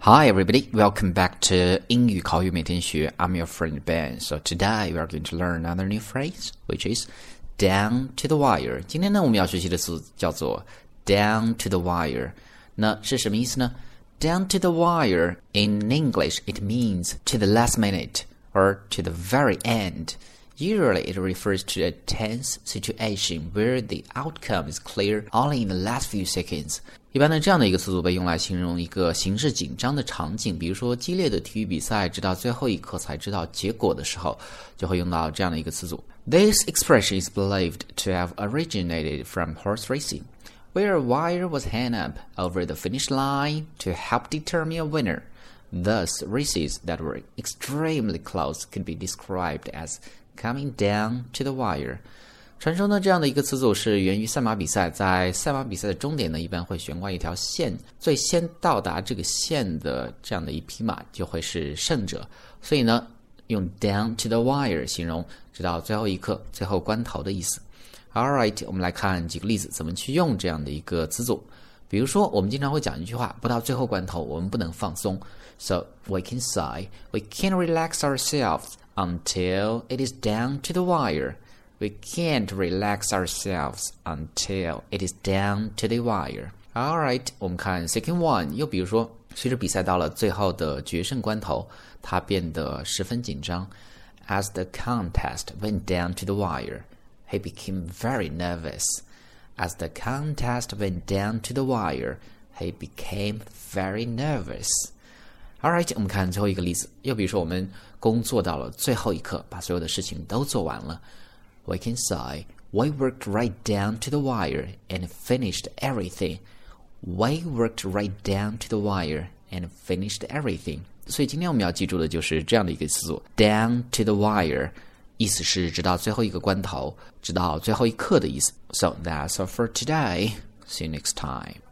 Hi, everybody. Welcome back to 英语口语每天学. I'm your friend Ben. So today we are going to learn another new phrase, which is down to the wire. 今天呢，我们要学习的词叫做 down to the wire. 那是什么意思呢？Down to the wire in English it means to the last minute or to the very end. Usually, it refers to a tense situation where the outcome is clear only in the last few seconds. 一般呢，这样的一个词组被用来形容一个形势紧张的场景，比如说激烈的体育比赛，直到最后一刻才知道结果的时候，就会用到这样的一个词组。This expression is believed to have originated from horse racing, where a wire was hung up over the finish line to help determine a winner. Thus, races that were extremely close could be described as coming down to the wire。 传说呢，这样的一个词组是源于赛马比赛，在赛马比赛的终点呢，一般会悬挂一条线，最先到达这个线的这样的一匹马就会是胜者。所以呢，用 down to the wire 形容直到最后一刻、最后关头的意思。All right，我们来看几个例子，怎么去用这样的一个词组。比如说，我们经常会讲一句话：不到最后关头，我们不能放松。So we can say we can relax ourselves until it is down to the wire. We can't relax ourselves until it is down to the wire. All right，我们看 second one。又比如说，随着比赛到了最后的决胜关头，他变得十分紧张。As the contest went down to the wire, he became very nervous. As the contest went down to the wire, he became very nervous. All right，我们看最后一个例子。又比如说，我们工作到了最后一刻，把所有的事情都做完了。 we can say we worked right down to the wire and finished everything. We worked right down to the wire and finished everything. 所以今天我们要记住的就是这样的一个词组，down to the wire，意思是直到最后一个关头，直到最后一刻的意思。So that's all for today. See you next time.